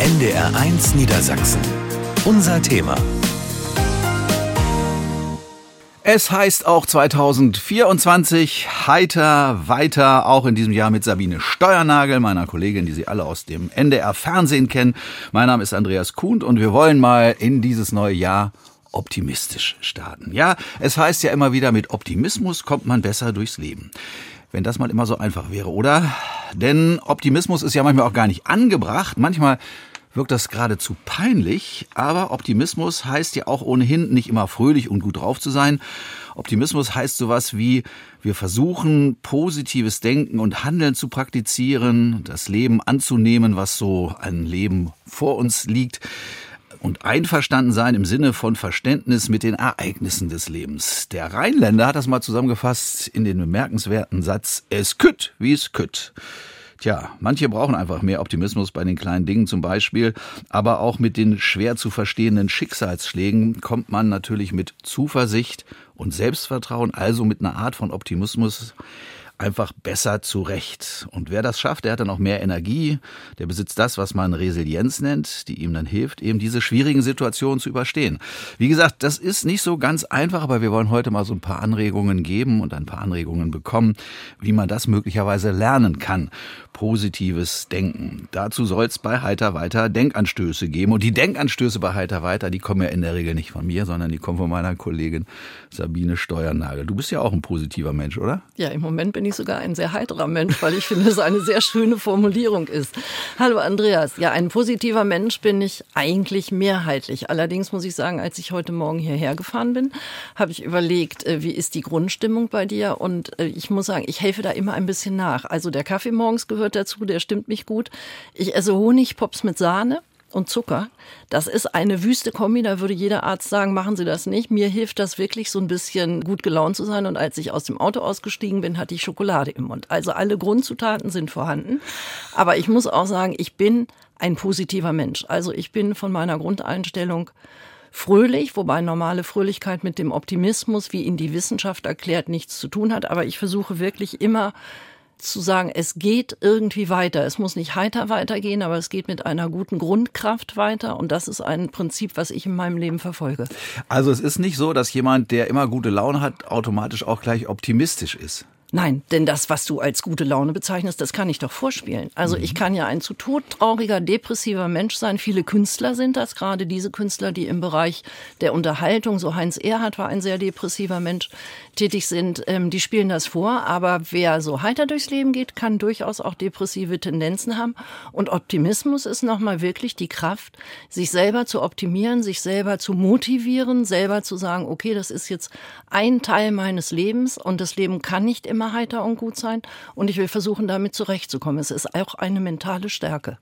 NDR1 Niedersachsen. Unser Thema. Es heißt auch 2024 heiter weiter, auch in diesem Jahr mit Sabine Steuernagel, meiner Kollegin, die Sie alle aus dem NDR Fernsehen kennen. Mein Name ist Andreas Kuhn und wir wollen mal in dieses neue Jahr optimistisch starten. Ja, es heißt ja immer wieder, mit Optimismus kommt man besser durchs Leben. Wenn das mal immer so einfach wäre, oder? Denn Optimismus ist ja manchmal auch gar nicht angebracht. Manchmal wirkt das geradezu peinlich, aber Optimismus heißt ja auch ohnehin nicht immer fröhlich und gut drauf zu sein. Optimismus heißt sowas wie, wir versuchen positives Denken und Handeln zu praktizieren, das Leben anzunehmen, was so ein Leben vor uns liegt und einverstanden sein im Sinne von Verständnis mit den Ereignissen des Lebens. Der Rheinländer hat das mal zusammengefasst in den bemerkenswerten Satz, es kütt, wie es kütt. Tja, manche brauchen einfach mehr Optimismus bei den kleinen Dingen zum Beispiel, aber auch mit den schwer zu verstehenden Schicksalsschlägen kommt man natürlich mit Zuversicht und Selbstvertrauen, also mit einer Art von Optimismus einfach besser zurecht. Und wer das schafft, der hat dann auch mehr Energie, der besitzt das, was man Resilienz nennt, die ihm dann hilft, eben diese schwierigen Situationen zu überstehen. Wie gesagt, das ist nicht so ganz einfach, aber wir wollen heute mal so ein paar Anregungen geben und ein paar Anregungen bekommen, wie man das möglicherweise lernen kann. Positives Denken. Dazu soll es bei Heiter weiter Denkanstöße geben. Und die Denkanstöße bei Heiter weiter, die kommen ja in der Regel nicht von mir, sondern die kommen von meiner Kollegin Sabine Steuernagel. Du bist ja auch ein positiver Mensch, oder? Ja, im Moment bin ich sogar ein sehr heiterer Mensch, weil ich finde, es eine sehr schöne Formulierung ist. Hallo Andreas. Ja, ein positiver Mensch bin ich eigentlich mehrheitlich. Allerdings muss ich sagen, als ich heute Morgen hierher gefahren bin, habe ich überlegt, äh, wie ist die Grundstimmung bei dir? Und äh, ich muss sagen, ich helfe da immer ein bisschen nach. Also der Kaffee morgens gehört dazu, der stimmt mich gut. Ich esse Honigpops mit Sahne und Zucker. Das ist eine wüste Kombi, da würde jeder Arzt sagen, machen Sie das nicht. Mir hilft das wirklich, so ein bisschen gut gelaunt zu sein. Und als ich aus dem Auto ausgestiegen bin, hatte ich Schokolade im Mund. Also alle Grundzutaten sind vorhanden. Aber ich muss auch sagen, ich bin ein positiver Mensch. Also ich bin von meiner Grundeinstellung fröhlich, wobei normale Fröhlichkeit mit dem Optimismus, wie ihn die Wissenschaft erklärt, nichts zu tun hat. Aber ich versuche wirklich immer zu sagen, es geht irgendwie weiter. Es muss nicht heiter weitergehen, aber es geht mit einer guten Grundkraft weiter. Und das ist ein Prinzip, was ich in meinem Leben verfolge. Also es ist nicht so, dass jemand, der immer gute Laune hat, automatisch auch gleich optimistisch ist. Nein, denn das, was du als gute Laune bezeichnest, das kann ich doch vorspielen. Also ich mhm. kann ja ein zu Tod trauriger, depressiver Mensch sein. Viele Künstler sind das, gerade diese Künstler, die im Bereich der Unterhaltung, so Heinz Erhardt war ein sehr depressiver Mensch, tätig sind, ähm, die spielen das vor. Aber wer so heiter durchs Leben geht, kann durchaus auch depressive Tendenzen haben. Und Optimismus ist nochmal wirklich die Kraft, sich selber zu optimieren, sich selber zu motivieren, selber zu sagen, okay, das ist jetzt ein Teil meines Lebens und das Leben kann nicht immer immer heiter und gut sein und ich will versuchen, damit zurechtzukommen. Es ist auch eine mentale Stärke.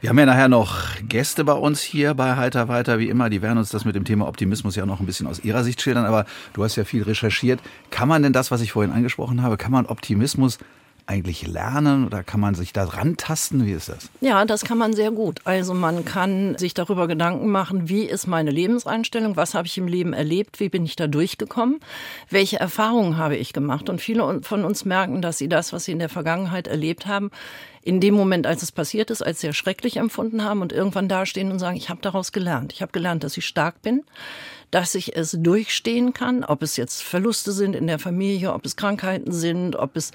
Wir haben ja nachher noch Gäste bei uns hier bei Heiter weiter, wie immer. Die werden uns das mit dem Thema Optimismus ja noch ein bisschen aus ihrer Sicht schildern, aber du hast ja viel recherchiert. Kann man denn das, was ich vorhin angesprochen habe, kann man Optimismus eigentlich lernen oder kann man sich da rantasten? Wie ist das? Ja, das kann man sehr gut. Also man kann sich darüber Gedanken machen, wie ist meine Lebenseinstellung, was habe ich im Leben erlebt, wie bin ich da durchgekommen, welche Erfahrungen habe ich gemacht. Und viele von uns merken, dass sie das, was sie in der Vergangenheit erlebt haben, in dem Moment, als es passiert ist, als sehr schrecklich empfunden haben und irgendwann dastehen und sagen, ich habe daraus gelernt. Ich habe gelernt, dass ich stark bin, dass ich es durchstehen kann, ob es jetzt Verluste sind in der Familie, ob es Krankheiten sind, ob es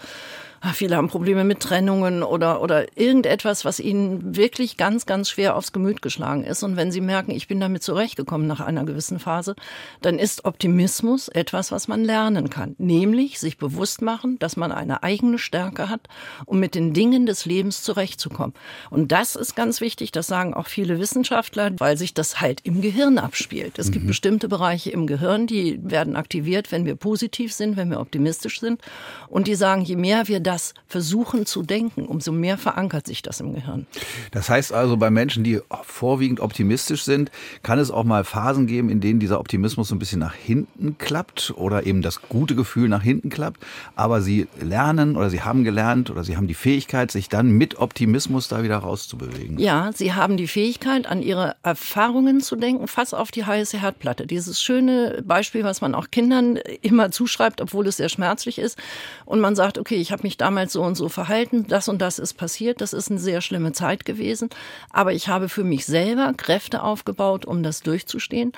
Ah, viele haben Probleme mit Trennungen oder, oder irgendetwas, was ihnen wirklich ganz, ganz schwer aufs Gemüt geschlagen ist. Und wenn sie merken, ich bin damit zurechtgekommen nach einer gewissen Phase, dann ist Optimismus etwas, was man lernen kann. Nämlich sich bewusst machen, dass man eine eigene Stärke hat, um mit den Dingen des Lebens zurechtzukommen. Und das ist ganz wichtig, das sagen auch viele Wissenschaftler, weil sich das halt im Gehirn abspielt. Es mhm. gibt bestimmte Bereiche im Gehirn, die werden aktiviert, wenn wir positiv sind, wenn wir optimistisch sind. Und die sagen, je mehr wir das versuchen zu denken, umso mehr verankert sich das im Gehirn. Das heißt also, bei Menschen, die vorwiegend optimistisch sind, kann es auch mal Phasen geben, in denen dieser Optimismus so ein bisschen nach hinten klappt oder eben das gute Gefühl nach hinten klappt. Aber sie lernen oder sie haben gelernt oder sie haben die Fähigkeit, sich dann dann mit Optimismus da wieder rauszubewegen. Ja, sie haben die Fähigkeit, an ihre Erfahrungen zu denken, fast auf die heiße Herdplatte. Dieses schöne Beispiel, was man auch Kindern immer zuschreibt, obwohl es sehr schmerzlich ist. Und man sagt, okay, ich habe mich damals so und so verhalten, das und das ist passiert, das ist eine sehr schlimme Zeit gewesen. Aber ich habe für mich selber Kräfte aufgebaut, um das durchzustehen.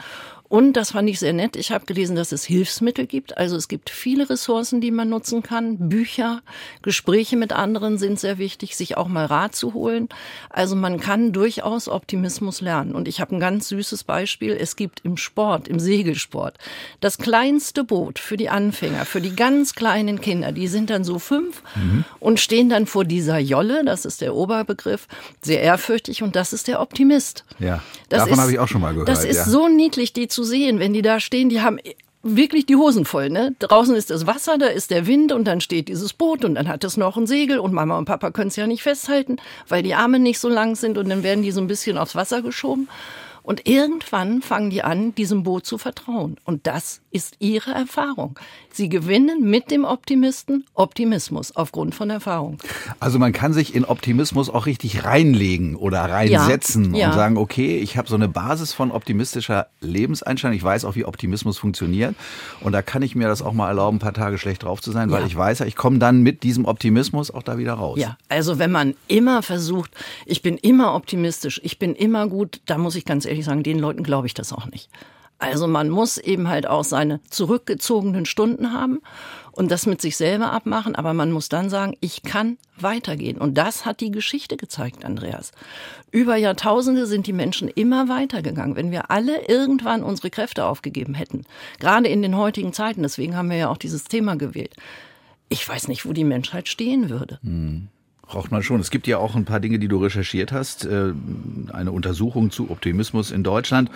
Und das fand ich sehr nett. Ich habe gelesen, dass es Hilfsmittel gibt. Also es gibt viele Ressourcen, die man nutzen kann. Bücher, Gespräche mit anderen sind sehr wichtig, sich auch mal Rat zu holen. Also man kann durchaus Optimismus lernen. Und ich habe ein ganz süßes Beispiel. Es gibt im Sport, im Segelsport, das kleinste Boot für die Anfänger, für die ganz kleinen Kinder. Die sind dann so fünf mhm. und stehen dann vor dieser Jolle. Das ist der Oberbegriff. Sehr ehrfürchtig. Und das ist der Optimist. Ja, das davon habe ich auch schon mal gehört. Das ist ja. so niedlich, die zu sehen, wenn die da stehen, die haben wirklich die Hosen voll, ne? Draußen ist das Wasser, da ist der Wind und dann steht dieses Boot und dann hat es noch ein Segel und Mama und Papa können es ja nicht festhalten, weil die Arme nicht so lang sind und dann werden die so ein bisschen aufs Wasser geschoben. Und irgendwann fangen die an, diesem Boot zu vertrauen. Und das ist ihre Erfahrung. Sie gewinnen mit dem Optimisten Optimismus aufgrund von Erfahrung. Also man kann sich in Optimismus auch richtig reinlegen oder reinsetzen ja, ja. und sagen, okay, ich habe so eine Basis von optimistischer Lebenseinstellung. Ich weiß auch, wie Optimismus funktioniert. Und da kann ich mir das auch mal erlauben, ein paar Tage schlecht drauf zu sein, weil ja. ich weiß ja, ich komme dann mit diesem Optimismus auch da wieder raus. Ja, also wenn man immer versucht, ich bin immer optimistisch, ich bin immer gut, da muss ich ganz ehrlich sagen, den Leuten glaube ich das auch nicht. Also man muss eben halt auch seine zurückgezogenen Stunden haben und das mit sich selber abmachen, aber man muss dann sagen, ich kann weitergehen. Und das hat die Geschichte gezeigt, Andreas. Über Jahrtausende sind die Menschen immer weitergegangen. Wenn wir alle irgendwann unsere Kräfte aufgegeben hätten, gerade in den heutigen Zeiten, deswegen haben wir ja auch dieses Thema gewählt, ich weiß nicht, wo die Menschheit stehen würde. Hm. Braucht man schon. Es gibt ja auch ein paar Dinge, die du recherchiert hast. Äh, eine Untersuchung zu Optimismus in Deutschland.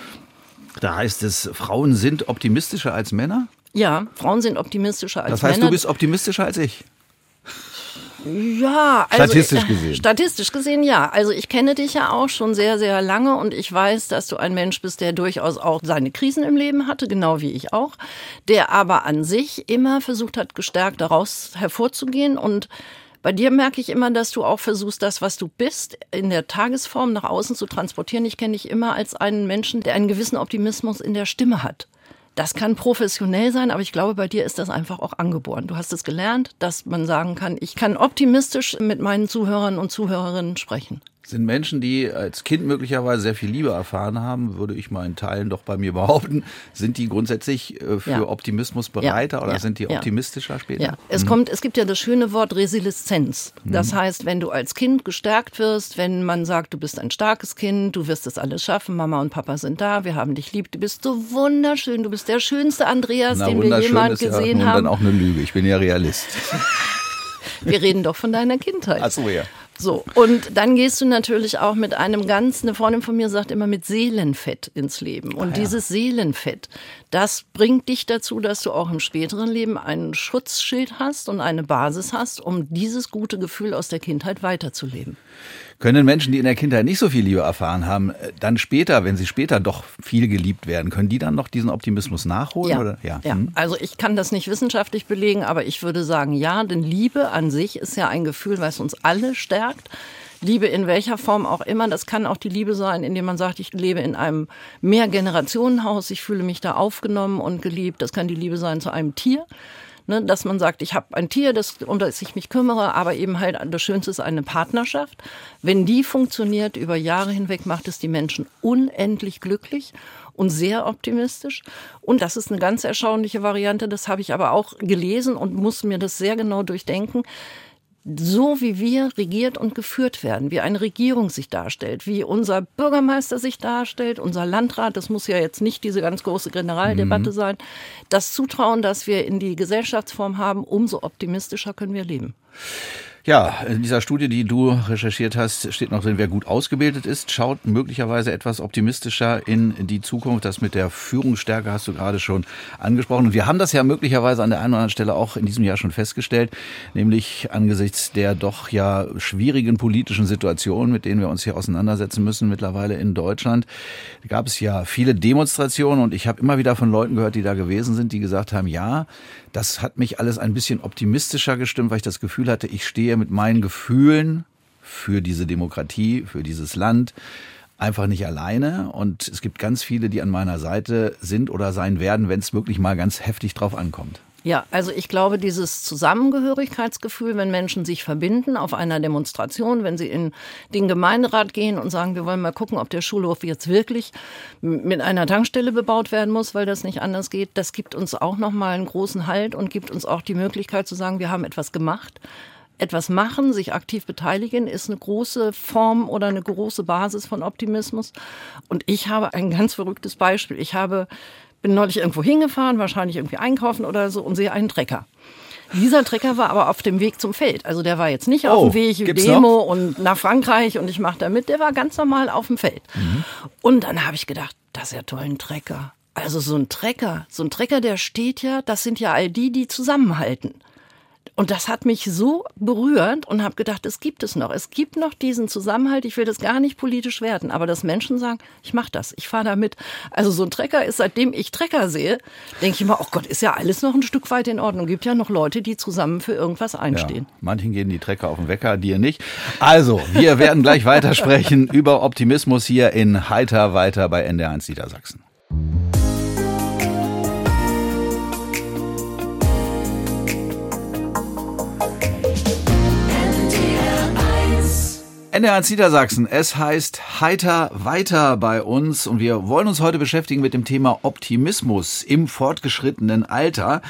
Da heißt es, Frauen sind optimistischer als Männer? Ja, Frauen sind optimistischer als Männer. Das heißt, Männer. du bist optimistischer als ich? Ja, also statistisch gesehen. Statistisch gesehen ja. Also ich kenne dich ja auch schon sehr, sehr lange und ich weiß, dass du ein Mensch bist, der durchaus auch seine Krisen im Leben hatte, genau wie ich auch, der aber an sich immer versucht hat, gestärkt daraus hervorzugehen und bei dir merke ich immer, dass du auch versuchst, das, was du bist, in der Tagesform nach außen zu transportieren. Ich kenne dich immer als einen Menschen, der einen gewissen Optimismus in der Stimme hat. Das kann professionell sein, aber ich glaube, bei dir ist das einfach auch angeboren. Du hast es gelernt, dass man sagen kann, ich kann optimistisch mit meinen Zuhörern und Zuhörerinnen sprechen. Sind Menschen, die als Kind möglicherweise sehr viel Liebe erfahren haben, würde ich mal in Teilen doch bei mir behaupten, sind die grundsätzlich äh, für ja. Optimismus bereiter ja. oder ja. sind die optimistischer später? Ja, es mhm. kommt, es gibt ja das schöne Wort Resilienz. Das mhm. heißt, wenn du als Kind gestärkt wirst, wenn man sagt, du bist ein starkes Kind, du wirst es alles schaffen, Mama und Papa sind da, wir haben dich lieb, du bist so wunderschön, du bist der schönste Andreas, Na, den wir jemals gesehen haben. Dann auch eine Lüge, ich bin ja Realist. wir reden doch von deiner Kindheit. Ach so, ja. So, und dann gehst du natürlich auch mit einem ganz, eine Freundin von mir sagt immer mit Seelenfett ins Leben. Und ah, ja. dieses Seelenfett, das bringt dich dazu, dass du auch im späteren Leben ein Schutzschild hast und eine Basis hast, um dieses gute Gefühl aus der Kindheit weiterzuleben. Können Menschen, die in der Kindheit nicht so viel Liebe erfahren haben, äh, dann später, wenn sie später doch viel geliebt werden, können die dann noch diesen Optimismus nachholen? Ja, oder? ja. ja. Hm. also ich kann das nicht wissenschaftlich belegen, aber ich würde sagen, ja, denn Liebe an sich ist ja ein Gefühl, was uns alle stärkt. Liebe in welcher Form auch immer. Das kann auch die Liebe sein, indem man sagt, ich lebe in einem Mehrgenerationenhaus, ich fühle mich da aufgenommen und geliebt. Das kann die Liebe sein zu einem Tier. Ne, dass man sagt, ich habe ein Tier, das, um das ich mich kümmere, aber eben halt das Schönste ist eine Partnerschaft. Wenn die funktioniert über Jahre hinweg, macht es die Menschen unendlich glücklich und sehr optimistisch. Und das ist eine ganz erstaunliche Variante, das habe ich aber auch gelesen und muss mir das sehr genau durchdenken so wie wir regiert und geführt werden, wie eine Regierung sich darstellt, wie unser Bürgermeister sich darstellt, unser Landrat, das muss ja jetzt nicht diese ganz große Generaldebatte mhm. sein, das Zutrauen, das wir in die Gesellschaftsform haben, umso optimistischer können wir leben. Ja, in dieser Studie, die du recherchiert hast, steht noch drin, wer gut ausgebildet ist, schaut möglicherweise etwas optimistischer in die Zukunft. Das mit der Führungsstärke hast du gerade schon angesprochen. Und wir haben das ja möglicherweise an der einen oder anderen Stelle auch in diesem Jahr schon festgestellt, nämlich angesichts der doch ja schwierigen politischen Situation, mit denen wir uns hier auseinandersetzen müssen mittlerweile in Deutschland, gab es ja viele Demonstrationen und ich habe immer wieder von Leuten gehört, die da gewesen sind, die gesagt haben, ja, das hat mich alles ein bisschen optimistischer gestimmt, weil ich das Gefühl hatte, ich stehe mit meinen Gefühlen für diese Demokratie, für dieses Land einfach nicht alleine. Und es gibt ganz viele, die an meiner Seite sind oder sein werden, wenn es wirklich mal ganz heftig drauf ankommt. Ja, also ich glaube, dieses Zusammengehörigkeitsgefühl, wenn Menschen sich verbinden auf einer Demonstration, wenn sie in den Gemeinderat gehen und sagen, wir wollen mal gucken, ob der Schulhof jetzt wirklich mit einer Tankstelle bebaut werden muss, weil das nicht anders geht, das gibt uns auch nochmal einen großen Halt und gibt uns auch die Möglichkeit zu sagen, wir haben etwas gemacht. Etwas machen, sich aktiv beteiligen, ist eine große Form oder eine große Basis von Optimismus. Und ich habe ein ganz verrücktes Beispiel. Ich habe bin neulich irgendwo hingefahren, wahrscheinlich irgendwie einkaufen oder so und sehe einen Trecker. Dieser Trecker war aber auf dem Weg zum Feld. Also der war jetzt nicht auf Oh, dem Weg Demo noch? und nach Frankreich und ich mache da mit. Der war ganz normal auf dem Feld. Mhm. Und dann habe ich gedacht, das ist ja toll, ein Trecker. Also so ein Trecker, so ein Trecker, der steht ja, das sind ja all die, die zusammenhalten. Und das hat mich so berührt und habe gedacht, es gibt es noch. Es gibt noch diesen Zusammenhalt. Ich will das gar nicht politisch werden, aber dass Menschen sagen, ich mache das, ich fahre da mit. Also so ein Trecker ist, seitdem ich Trecker sehe, denke ich immer, oh Gott, ist ja alles noch ein Stück weit in Ordnung. Gibt ja noch Leute, die zusammen für irgendwas einstehen. Ja, manchen gehen die Trecker auf den Wecker, dir nicht. Also, wir werden gleich weitersprechen über Optimismus hier in Heiter weiter bei NDR1 Niedersachsen. NDR1 Niedersachsen. Es heißt Heiter weiter bei uns und wir wollen uns heute beschäftigen mit dem Thema Optimismus im fortgeschrittenen Alter.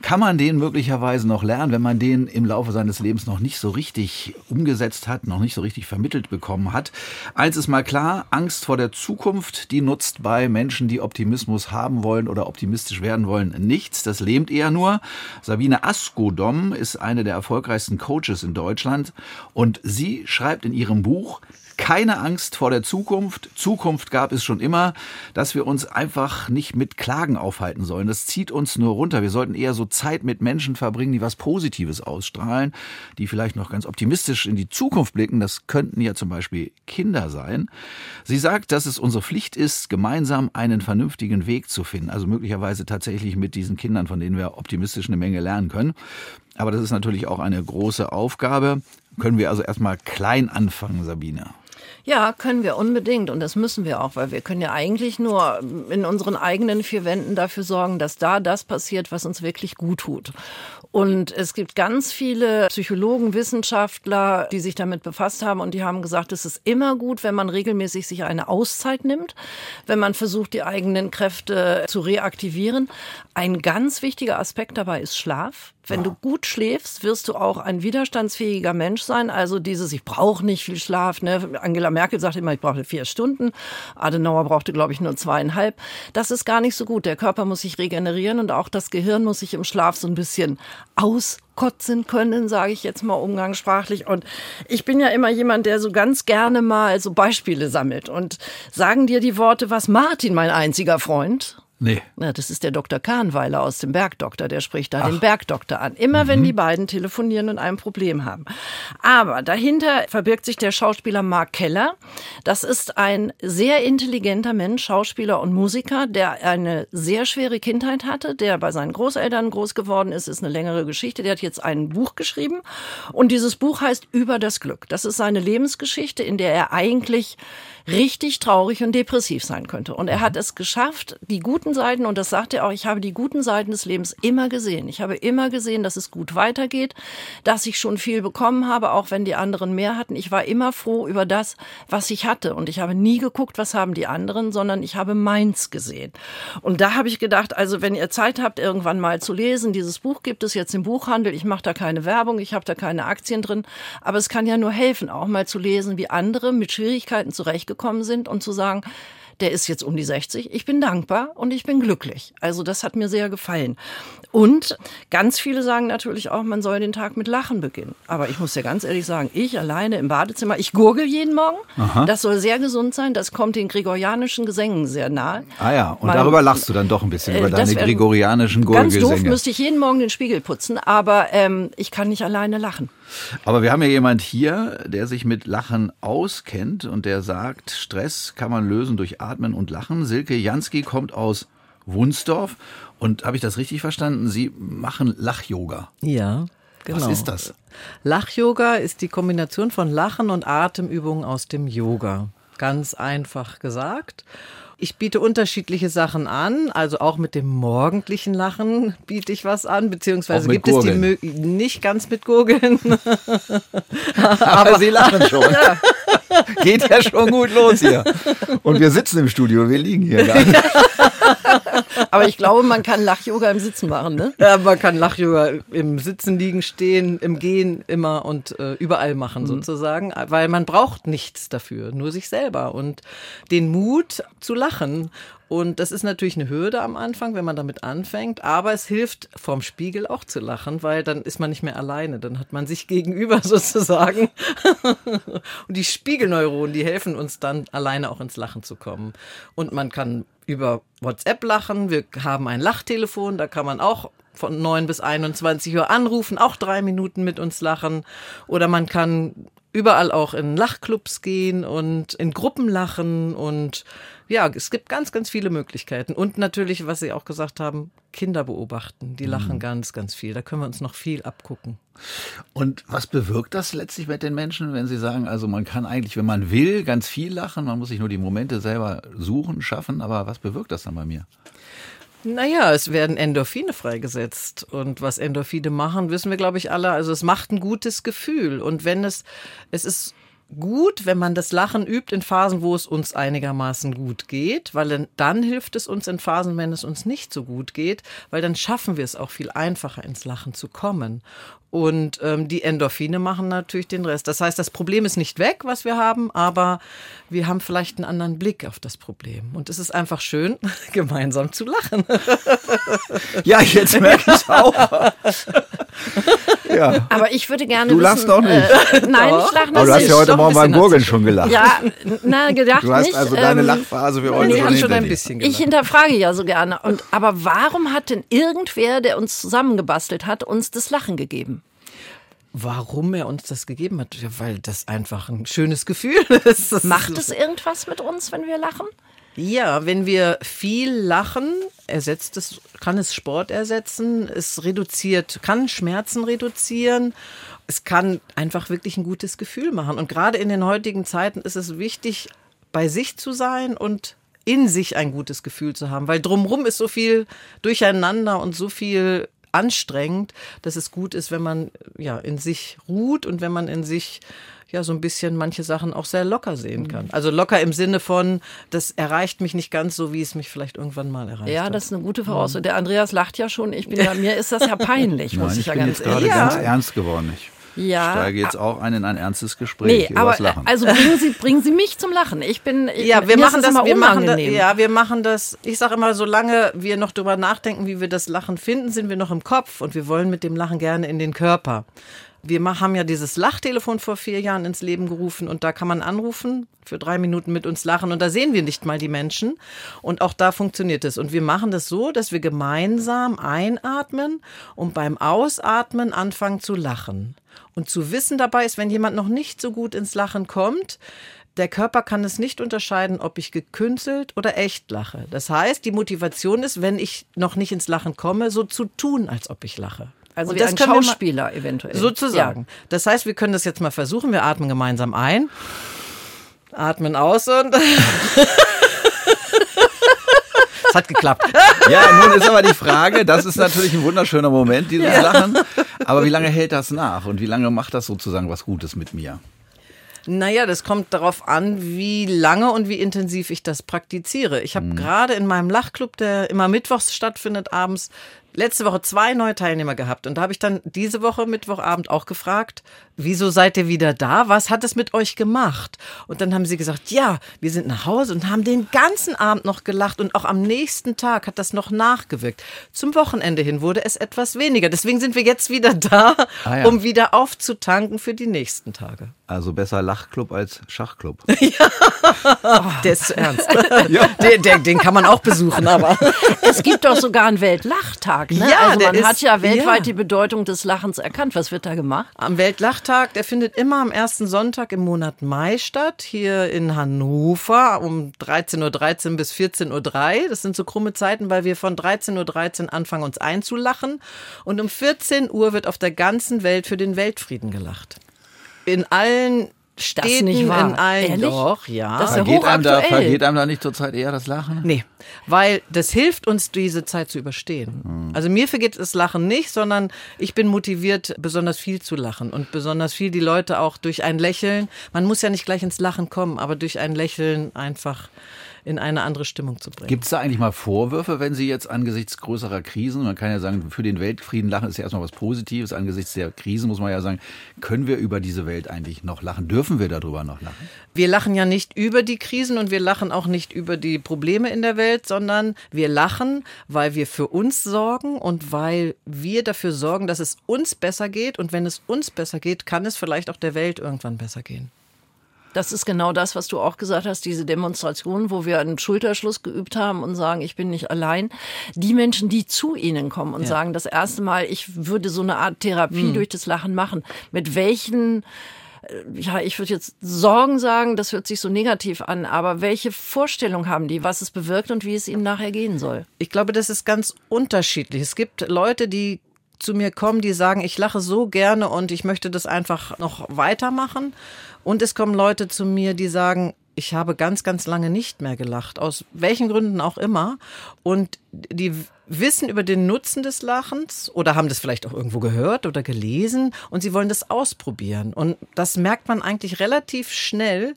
Kann man den möglicherweise noch lernen, wenn man den im Laufe seines Lebens noch nicht so richtig umgesetzt hat, noch nicht so richtig vermittelt bekommen hat? Eins ist mal klar, Angst vor der Zukunft, die nutzt bei Menschen, die Optimismus haben wollen oder optimistisch werden wollen, nichts. Das lähmt eher nur. Sabine Askodom ist eine der erfolgreichsten Coaches in Deutschland und sie schreibt in ihrem Buch keine Angst vor der Zukunft. Zukunft gab es schon immer, dass wir uns einfach nicht mit Klagen aufhalten sollen. Das zieht uns nur runter. Wir sollten eher so Zeit mit Menschen verbringen, die was Positives ausstrahlen, die vielleicht noch ganz optimistisch in die Zukunft blicken. Das könnten ja zum Beispiel Kinder sein. Sie sagt, dass es unsere Pflicht ist, gemeinsam einen vernünftigen Weg zu finden. Also möglicherweise tatsächlich mit diesen Kindern, von denen wir optimistisch eine Menge lernen können. Aber das ist natürlich auch eine große Aufgabe. Können wir also erstmal klein anfangen, Sabine? Ja, können wir unbedingt und das müssen wir auch, weil wir können ja eigentlich nur in unseren eigenen vier Wänden dafür sorgen, dass da das passiert, was uns wirklich gut tut. Und es gibt ganz viele Psychologen, Wissenschaftler, die sich damit befasst haben und die haben gesagt, es ist immer gut, wenn man regelmäßig sich eine Auszeit nimmt, wenn man versucht, die eigenen Kräfte zu reaktivieren. Ein ganz wichtiger Aspekt dabei ist Schlaf. Wenn du gut schläfst, wirst du auch ein widerstandsfähiger Mensch sein. Also dieses, ich brauche nicht viel Schlaf. Ne? Angela Merkel sagte immer, ich brauche vier Stunden. Adenauer brauchte, glaube ich, nur zweieinhalb. Das ist gar nicht so gut. Der Körper muss sich regenerieren und auch das Gehirn muss sich im Schlaf so ein bisschen auskotzen können, sage ich jetzt mal umgangssprachlich. Und ich bin ja immer jemand, der so ganz gerne mal so Beispiele sammelt. Und sagen dir die Worte, was Martin, mein einziger Freund, Nee. na, das ist der Dr. Kahnweiler aus dem Bergdoktor, der spricht da den Bergdoktor an. Immer wenn die beiden telefonieren und ein Problem haben. Aber dahinter verbirgt sich der Schauspieler Mark Keller. Das ist ein sehr intelligenter Mensch, Schauspieler und Musiker, der eine sehr schwere Kindheit hatte, der bei seinen Großeltern groß geworden ist, ist eine längere Geschichte. Der hat jetzt ein Buch geschrieben und dieses Buch heißt Über das Glück. Das ist seine Lebensgeschichte, in der er eigentlich richtig traurig und depressiv sein könnte. Und er hat es geschafft, die guten Seiten, und das sagt er auch, ich habe die guten Seiten des Lebens immer gesehen. Ich habe immer gesehen, dass es gut weitergeht, dass ich schon viel bekommen habe, auch wenn die anderen mehr hatten. Ich war immer froh über das, was ich hatte. Und ich habe nie geguckt, was haben die anderen, sondern ich habe meins gesehen. Und da habe ich gedacht, also wenn ihr Zeit habt, irgendwann mal zu lesen, dieses Buch gibt es jetzt im Buchhandel. Ich mache da keine Werbung, ich habe da keine Aktien drin. Aber es kann ja nur helfen, auch mal zu lesen, wie andere mit Schwierigkeiten zurechtgekommen sind und zu sagen, der ist jetzt um die 60. Ich bin dankbar und ich bin glücklich. Also das hat mir sehr gefallen. Und ganz viele sagen natürlich auch, man soll den Tag mit Lachen beginnen. Aber ich muss ja ganz ehrlich sagen, ich alleine im Badezimmer, ich gurgel jeden Morgen. Das soll sehr gesund sein. Das kommt den gregorianischen Gesängen sehr nahe. Ah ja, und Man- darüber lachst du dann doch ein bisschen, Äh, über deine wär- gregorianischen Ganz doof Gurgelgesänge. müsste ich jeden Morgen den Spiegel putzen, aber ähm, ich kann nicht alleine lachen. Aber wir haben ja jemand hier, der sich mit Lachen auskennt und der sagt, Stress kann man lösen durch Atmen und Lachen. Silke Jansky kommt aus Wunsdorf und habe ich das richtig verstanden? Sie machen Lach-Yoga. Ja, Was Genau. ist das? Lach-Yoga ist die Kombination von Lachen und Atemübungen aus dem Yoga. Ganz einfach gesagt. Ich biete unterschiedliche Sachen an, also auch mit dem morgendlichen Lachen biete ich was an, beziehungsweise gibt es die Gurgeln. Möglichkeit, nicht ganz mit Gurgeln. Aber, Sie lachen schon. Geht ja schon gut los hier. Und wir sitzen im Studio, wir liegen hier. gar nicht. Aber ich glaube, man kann Lach-Yoga im Sitzen machen, ne? Ja, man kann Lach-Yoga im Sitzen, Liegen, Stehen, im Gehen immer und äh, überall machen sozusagen, weil man braucht nichts dafür, nur sich selber und den Mut zu lachen. Und das ist natürlich eine Hürde am Anfang, wenn man damit anfängt, aber es hilft vorm Spiegel auch zu lachen, weil dann ist man nicht mehr alleine, dann hat man sich gegenüber sozusagen. und die Spiegelneuronen, die helfen uns dann alleine auch ins Lachen zu kommen. Und man kann über WhatsApp lachen, wir haben ein Lachtelefon, da kann man auch von 9 bis 21 Uhr anrufen, auch drei Minuten mit uns lachen. Oder man kann überall auch in Lachclubs gehen und in Gruppen lachen und ja, es gibt ganz, ganz viele Möglichkeiten. Und natürlich, was Sie auch gesagt haben, Kinder beobachten. Die lachen ganz, ganz viel. Da können wir uns noch viel abgucken. Und was bewirkt das letztlich mit den Menschen, wenn sie sagen, also man kann eigentlich, wenn man will, ganz viel lachen, man muss sich nur die Momente selber suchen, schaffen, aber was bewirkt das dann bei mir? Naja, es werden Endorphine freigesetzt. Und was Endorphine machen, wissen wir, glaube ich, alle. Also es macht ein gutes Gefühl. Und wenn es, es ist gut, wenn man das Lachen übt in Phasen, wo es uns einigermaßen gut geht, weil dann, hilft es uns in Phasen, wenn es uns nicht so gut geht, weil dann schaffen wir es auch viel einfacher ins Lachen zu kommen. Und ähm, die Endorphine machen natürlich den Rest. Das heißt, das Problem ist nicht weg, was wir haben, aber wir haben vielleicht einen anderen Blick auf das Problem. Und es ist einfach schön, gemeinsam zu lachen. Ja, jetzt merke ich auch. ja. Aber ich würde gerne Du wissen, lachst doch nicht. Äh, nein, ich lache Aber du hast nicht. ja heute doch Morgen beim Gurgeln schon gelacht. Ja, na, gedacht Du hast nicht. also deine ähm, Lachphase für heute schon schon ein bisschen Ich gelacht. hinterfrage ja so gerne. Und, aber warum hat denn irgendwer, der uns zusammengebastelt hat, uns das Lachen gegeben? Warum er uns das gegeben hat? Ja, weil das einfach ein schönes Gefühl ist. Das Macht ist es irgendwas mit uns, wenn wir lachen? Ja, wenn wir viel lachen, ersetzt es, kann es Sport ersetzen, es reduziert, kann Schmerzen reduzieren. Es kann einfach wirklich ein gutes Gefühl machen. Und gerade in den heutigen Zeiten ist es wichtig, bei sich zu sein und in sich ein gutes Gefühl zu haben, weil drumherum ist so viel Durcheinander und so viel anstrengend, dass es gut ist, wenn man ja in sich ruht und wenn man in sich ja so ein bisschen manche Sachen auch sehr locker sehen kann. Also locker im Sinne von, das erreicht mich nicht ganz so, wie es mich vielleicht irgendwann mal erreicht Ja, hat. das ist eine gute Voraussetzung. Der Andreas lacht ja schon. Ich bin ja, mir ist das ja peinlich, muss Nein, ich, ich ja bin ganz jetzt gerade ehrlich ganz ernst geworden. Ich Ja. steige jetzt auch ein in ein ernstes Gespräch Nee, über aber das Lachen. also bringen Sie, bringen Sie mich zum Lachen. Ich bin Ja, wir machen das, immer wir machen das, ja, wir machen das. Ich sage immer, solange wir noch drüber nachdenken, wie wir das Lachen finden, sind wir noch im Kopf und wir wollen mit dem Lachen gerne in den Körper. Wir haben ja dieses Lachtelefon vor vier Jahren ins Leben gerufen und da kann man anrufen, für drei Minuten mit uns lachen und da sehen wir nicht mal die Menschen und auch da funktioniert es. Und wir machen das so, dass wir gemeinsam einatmen und beim Ausatmen anfangen zu lachen. Und zu wissen dabei ist, wenn jemand noch nicht so gut ins Lachen kommt, der Körper kann es nicht unterscheiden, ob ich gekünstelt oder echt lache. Das heißt, die Motivation ist, wenn ich noch nicht ins Lachen komme, so zu tun, als ob ich lache. also Und wie das ein Schauspieler eventuell. Sozusagen. Das heißt, wir können das jetzt mal versuchen. Wir atmen gemeinsam ein, atmen aus und. Es hat geklappt. Ja, nun ist aber die Frage, das ist natürlich ein wunderschöner Moment, dieses Lachen. Aber wie lange hält das nach und wie lange macht das sozusagen was Gutes mit mir? Naja, das kommt darauf an, wie lange und wie intensiv ich das praktiziere. Ich habe gerade in meinem Lachclub, der immer mittwochs stattfindet, abends, letzte Woche zwei neue Teilnehmer gehabt. Und da habe ich dann diese Woche Mittwochabend auch gefragt, wieso seid ihr wieder da? Was hat es mit euch gemacht? Und dann haben sie gesagt, ja, wir sind nach Hause und haben den ganzen Abend noch gelacht und auch am nächsten Tag hat das noch nachgewirkt. Zum Wochenende hin wurde es etwas weniger. Deswegen sind wir jetzt wieder da, Ah ja. um wieder aufzutanken für die nächsten Tage. Also besser Lachclub als Schachclub. Der ist zu ernst. der, der, den kann man auch besuchen, aber. Es gibt doch sogar einen Weltlachtag. Weltlachtag. Ne? Ja, also der man hat ist- ja weltweit ja. die Bedeutung des Lachens erkannt. Was wird da gemacht? Am Weltlachtag, der findet immer am ersten Sonntag im Monat Mai statt, hier in Hannover um 13.13 Uhr bis 14.03 Uhr. Das sind so krumme Zeiten, weil wir von 13.13 Uhr anfangen, uns einzulachen. Und um 14 Uhr wird auf der ganzen Welt für den Weltfrieden gelacht. In allen Städten, nicht wahr. in allen. Ehrlich? Doch, ja. Das ist ja Vergeht einem, da, vergeht einem da nicht zurzeit eher das Lachen? Nee, weil das hilft uns, diese Zeit zu überstehen. Also mir vergeht das Lachen nicht, sondern ich bin motiviert, besonders viel zu lachen und besonders viel die Leute auch durch ein Lächeln, man muss ja nicht gleich ins Lachen kommen, aber durch ein Lächeln einfach in eine andere Stimmung zu bringen. Gibt es da eigentlich mal Vorwürfe, wenn Sie jetzt angesichts größerer Krisen, man kann ja sagen, für den Weltfrieden lachen ist ja erstmal was Positives, angesichts der Krisen muss man ja sagen, können wir über diese Welt eigentlich noch lachen? Dürfen wir darüber noch lachen? Wir lachen ja nicht über die Krisen und wir lachen auch nicht über die Probleme in der Welt, sondern wir lachen, weil wir für uns sorgen und weil wir dafür sorgen, dass es uns besser geht. Und wenn es uns besser geht, kann es vielleicht auch der Welt irgendwann besser gehen. Das ist genau das, was du auch gesagt hast, diese Demonstration, wo wir einen Schulterschluss geübt haben und sagen, ich bin nicht allein. Die Menschen, die zu ihnen kommen und sagen, das erste Mal, ich würde so eine Art Therapie durch das Lachen machen. Mit welchen ja, ich würde jetzt Sorgen sagen, das hört sich so negativ an, aber welche Vorstellung haben die, was es bewirkt und wie es ihnen nachher gehen soll? Ich glaube, das ist ganz unterschiedlich. Es gibt Leute, die zu mir kommen, die sagen, ich lache so gerne und ich möchte das einfach noch weitermachen. Und es kommen Leute zu mir, die sagen, ich habe ganz, ganz lange nicht mehr gelacht, aus welchen Gründen auch immer. Und die wissen über den Nutzen des Lachens oder haben das vielleicht auch irgendwo gehört oder gelesen und sie wollen das ausprobieren. Und das merkt man eigentlich relativ schnell,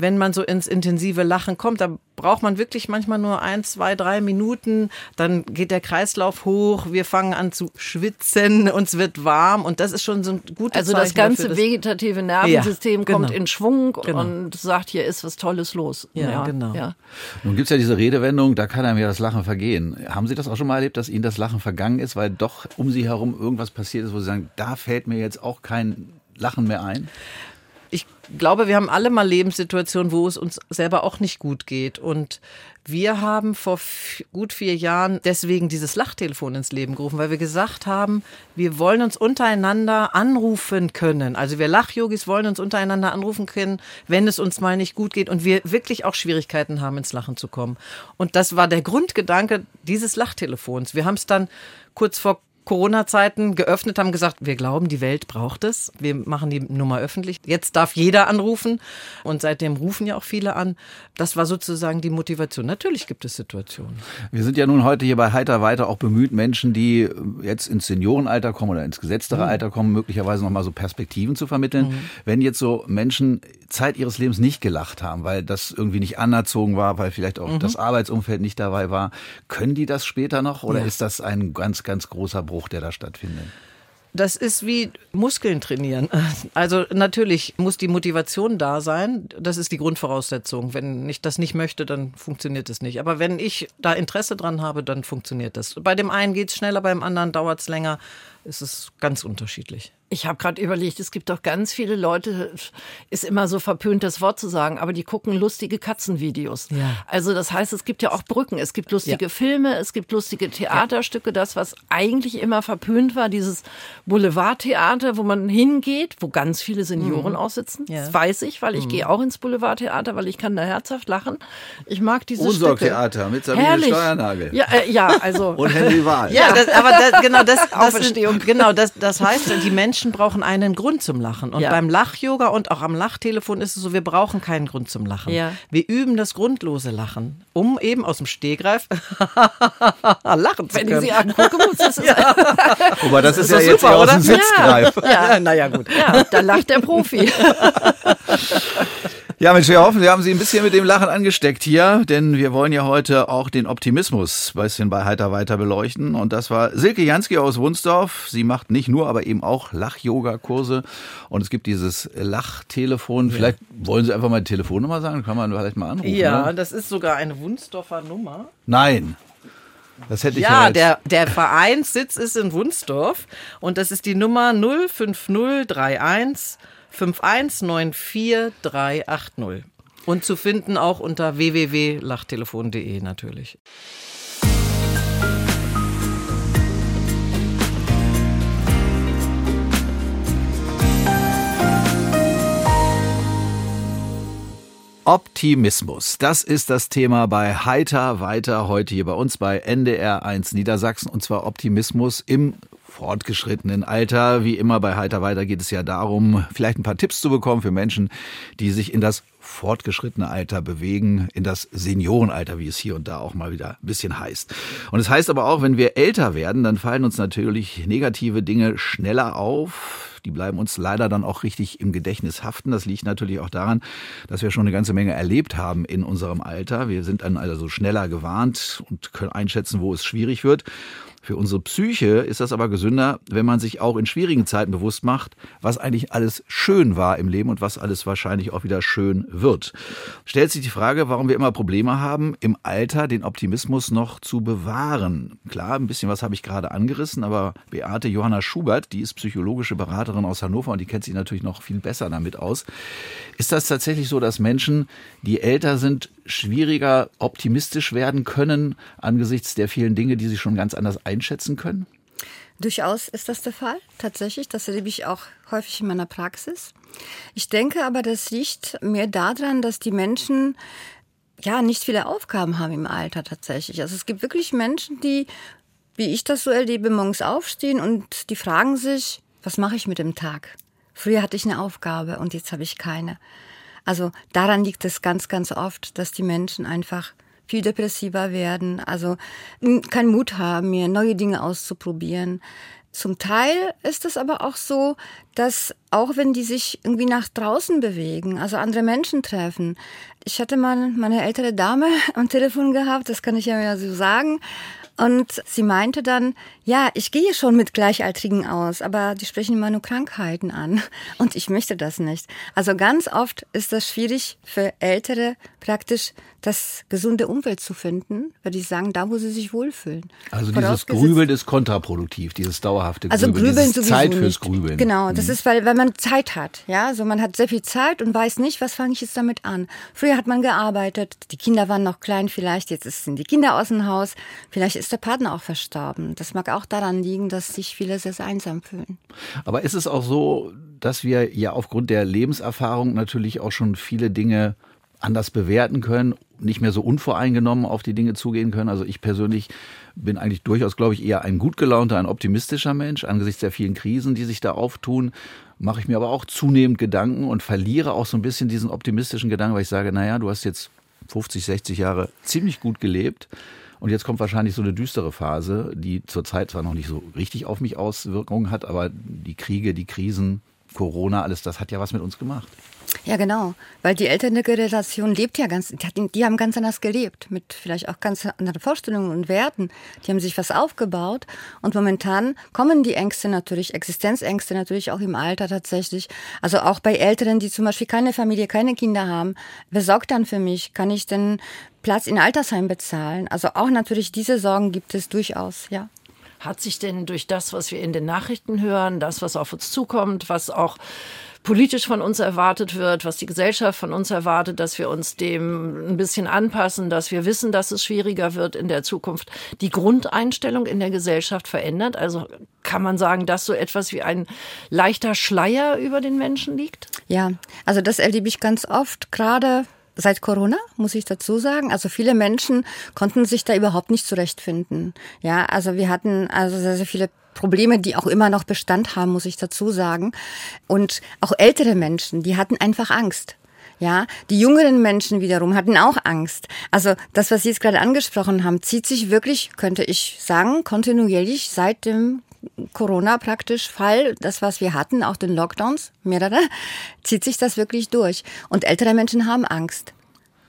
wenn man so ins intensive Lachen kommt, da braucht man wirklich manchmal nur ein, zwei, drei Minuten, dann geht der Kreislauf hoch, wir fangen an zu schwitzen, uns wird warm und das ist schon so ein gutes Also Zeichen das ganze dafür, dass- vegetative Nervensystem Ja, genau. kommt in Schwung Genau. und sagt, hier ist was Tolles los. Ja, genau. Ja. Nun gibt es ja diese Redewendung, da kann einem ja das Lachen vergehen. Haben Sie das auch schon mal erlebt, dass Ihnen das Lachen vergangen ist, weil doch um Sie herum irgendwas passiert ist, wo Sie sagen, da fällt mir jetzt auch kein Lachen mehr ein? Ich glaube, wir haben alle mal Lebenssituationen, wo es uns selber auch nicht gut geht. Und wir haben vor gut vier Jahren deswegen dieses Lachtelefon ins Leben gerufen, weil wir gesagt haben, wir wollen uns untereinander anrufen können. Also wir Lachyogis wollen uns untereinander anrufen können, wenn es uns mal nicht gut geht und wir wirklich auch Schwierigkeiten haben, ins Lachen zu kommen. Und das war der Grundgedanke dieses Lachtelefons. Wir haben es dann kurz vor Corona-Zeiten geöffnet, haben gesagt, wir glauben, die Welt braucht es. Wir machen die Nummer öffentlich. Jetzt darf jeder anrufen und seitdem rufen ja auch viele an. Das war sozusagen die Motivation. Natürlich gibt es Situationen. Wir sind ja nun heute hier bei Heiter weiter auch bemüht, Menschen, die jetzt ins Seniorenalter kommen oder ins gesetztere Alter kommen, möglicherweise nochmal so Perspektiven zu vermitteln. Wenn jetzt so Menschen Zeit ihres Lebens nicht gelacht haben, weil das irgendwie nicht anerzogen war, weil vielleicht auch das Arbeitsumfeld nicht dabei war, können die das später noch oder Ja. ist das ein ganz, ganz großer Bruch, der da stattfindet? Das ist wie Muskeln trainieren. Also natürlich muss die Motivation da sein. Das ist die Grundvoraussetzung. Wenn ich das nicht möchte, dann funktioniert es nicht. Aber wenn ich da Interesse dran habe, dann funktioniert das. Bei dem einen geht es schneller, beim anderen dauert es länger. Es ist ganz unterschiedlich. Ich habe gerade überlegt, es gibt doch ganz viele Leute, ist immer so verpönt, das Wort zu sagen, aber die gucken lustige Katzenvideos. Ja. Also das heißt, es gibt ja auch Brücken, es gibt lustige Ja. Filme, es gibt lustige Theaterstücke. Das, was eigentlich immer verpönt war, dieses Boulevardtheater, wo man hingeht, wo ganz viele Senioren auch sitzen. Ja. Das weiß ich, weil ich gehe auch ins Boulevardtheater, weil ich kann da herzhaft lachen. Ich mag diese Unsorgtheater Stücke. mit Sabine Herrlich. Steuernagel. Ja, äh, ja, also Und Henry Wahl. Ja, das, aber das, genau das, das, Auferstehung. genau das, das heißt, die Menschen brauchen einen Grund zum Lachen. Und Ja. beim Lach-Yoga und auch am Lachtelefon ist es so, wir brauchen keinen Grund zum Lachen. Ja. Wir üben das grundlose Lachen, um eben aus dem Stehgreif lachen zu wenn ich können. sie angucke, muss es Wobei das ist, doch ja jetzt super, aus oder? dem Sitzgreif. ja, naja, gut. Ja, da lacht der Profi. Ja, Mensch, wir hoffen, wir haben Sie ein bisschen mit dem Lachen angesteckt hier, denn wir wollen ja heute auch den Optimismus ein bisschen bei Heiter weiter beleuchten. Und das war Silke Jansky aus Wunsdorf. Sie macht nicht nur, aber eben auch Lach-Yoga-Kurse. Und es gibt dieses Lachtelefon. Vielleicht wollen Sie einfach mal die Telefonnummer sagen, kann man vielleicht mal anrufen. Ja, Ne? das ist sogar eine Wunsdorfer Nummer. Nein. Das hätte ich ja, Ja, der, der Vereinssitz ist in Wunsdorf und das ist die Nummer 05031 5194380. Und zu finden auch unter www.lachtelefon.de natürlich. Optimismus. Das ist das Thema bei Heiter weiter heute hier bei uns bei NDR 1 Niedersachsen und zwar Optimismus im fortgeschrittenen Alter. Wie immer bei Heiter weiter geht es ja darum, vielleicht ein paar Tipps zu bekommen für Menschen, die sich in das fortgeschrittene Alter bewegen, in das Seniorenalter, wie es hier und da auch mal wieder ein bisschen heißt. Und es heißt aber auch, wenn wir älter werden, dann fallen uns natürlich negative Dinge schneller auf. Die bleiben uns leider dann auch richtig im Gedächtnis haften. Das liegt natürlich auch daran, dass wir schon eine ganze Menge erlebt haben in unserem Alter. Wir sind dann also schneller gewarnt und können einschätzen, wo es schwierig wird. Für unsere Psyche ist das aber gesünder, wenn man sich auch in schwierigen Zeiten bewusst macht, was eigentlich alles schön war im Leben und was alles wahrscheinlich auch wieder schön wird. Stellt sich die Frage, warum wir immer Probleme haben, im Alter den Optimismus noch zu bewahren. Klar, ein bisschen was habe ich gerade angerissen, aber Beate Johanna Schubert, die ist psychologische Beraterin aus Hannover und die kennt sich natürlich noch viel besser damit aus. Ist das tatsächlich so, dass Menschen, die älter sind, schwieriger optimistisch werden können angesichts der vielen Dinge, die sie schon ganz anders einschätzen können? Durchaus ist das der Fall, tatsächlich. Das erlebe ich auch häufig in meiner Praxis. Ich denke aber, das liegt mehr daran, dass die Menschen ja nicht viele Aufgaben haben im Alter tatsächlich. Also es gibt wirklich Menschen, die, wie ich das so erlebe, morgens aufstehen und die fragen sich, was mache ich mit dem Tag? Früher hatte ich eine Aufgabe und jetzt habe ich keine. Also daran liegt es ganz, ganz oft, dass die Menschen einfach viel depressiver werden, also keinen Mut haben, mir neue Dinge auszuprobieren. Zum Teil ist es aber auch so, dass auch wenn die sich irgendwie nach draußen bewegen, also andere Menschen treffen. Ich hatte mal meine ältere Dame am Telefon gehabt, das kann ich ja so sagen. Und sie meinte dann, ja, ich gehe schon mit Gleichaltrigen aus, aber die sprechen immer nur Krankheiten an. Und ich möchte das nicht. Also ganz oft ist das schwierig für Ältere praktisch das gesunde Umfeld zu finden, würde ich sagen, da wo sie sich wohlfühlen. Also dieses Grübeln ist kontraproduktiv, dieses dauerhafte also Grübeln, Grübeln dieses Zeit fürs nicht. Grübeln. Genau, das Mhm. ist, weil, weil man Zeit hat. Ja, also man hat sehr viel Zeit und weiß nicht, was fange ich jetzt damit an. Früher hat man gearbeitet, die Kinder waren noch klein vielleicht, jetzt sind die Kinder aus dem Haus, vielleicht ist der Partner auch verstorben. Das mag auch daran liegen, dass sich viele sehr, sehr einsam fühlen. Aber ist es auch so, dass wir ja aufgrund der Lebenserfahrung natürlich auch schon viele Dinge anders bewerten können, nicht mehr so unvoreingenommen auf die Dinge zugehen können. Also ich persönlich bin eigentlich durchaus, glaube ich, eher ein gut gelaunter, ein optimistischer Mensch. Angesichts der vielen Krisen, die sich da auftun, mache ich mir aber auch zunehmend Gedanken und verliere auch so ein bisschen diesen optimistischen Gedanken, weil ich sage, naja, du hast jetzt 50, 60 Jahre ziemlich gut gelebt. Und jetzt kommt wahrscheinlich so eine düstere Phase, die zurzeit zwar noch nicht so richtig auf mich Auswirkungen hat, aber die Kriege, die Krisen, Corona, alles das hat ja was mit uns gemacht. Ja, genau. Weil die ältere Generation lebt ja ganz, die haben ganz anders gelebt, mit vielleicht auch ganz anderen Vorstellungen und Werten. Die haben sich was aufgebaut. Und momentan kommen die Ängste natürlich, Existenzängste natürlich auch im Alter tatsächlich. Also auch bei Älteren, die zum Beispiel keine Familie, keine Kinder haben. Wer sorgt dann für mich? Kann ich denn Platz in Altersheim bezahlen? Also auch natürlich diese Sorgen gibt es durchaus, ja. Hat sich denn durch das, was wir in den Nachrichten hören, das, was auf uns zukommt, was auch politisch von uns erwartet wird, was die Gesellschaft von uns erwartet, dass wir uns dem ein bisschen anpassen, dass wir wissen, dass es schwieriger wird in der Zukunft, die Grundeinstellung in der Gesellschaft verändert? Also kann man sagen, dass so etwas wie ein leichter Schleier über den Menschen liegt? Ja, also das erlebe ich ganz oft, gerade seit Corona, muss ich dazu sagen. Also viele Menschen konnten sich da überhaupt nicht zurechtfinden. Ja, also wir hatten also sehr, sehr viele Probleme, die auch immer noch Bestand haben, muss ich dazu sagen. Und auch ältere Menschen, die hatten einfach Angst. Ja, die jüngeren Menschen wiederum hatten auch Angst. Also das, was Sie jetzt gerade angesprochen haben, zieht sich wirklich, könnte ich sagen, kontinuierlich seit dem Corona praktisch Fall, das was wir hatten, auch den Lockdowns, mehrere, zieht sich das wirklich durch. Und ältere Menschen haben Angst.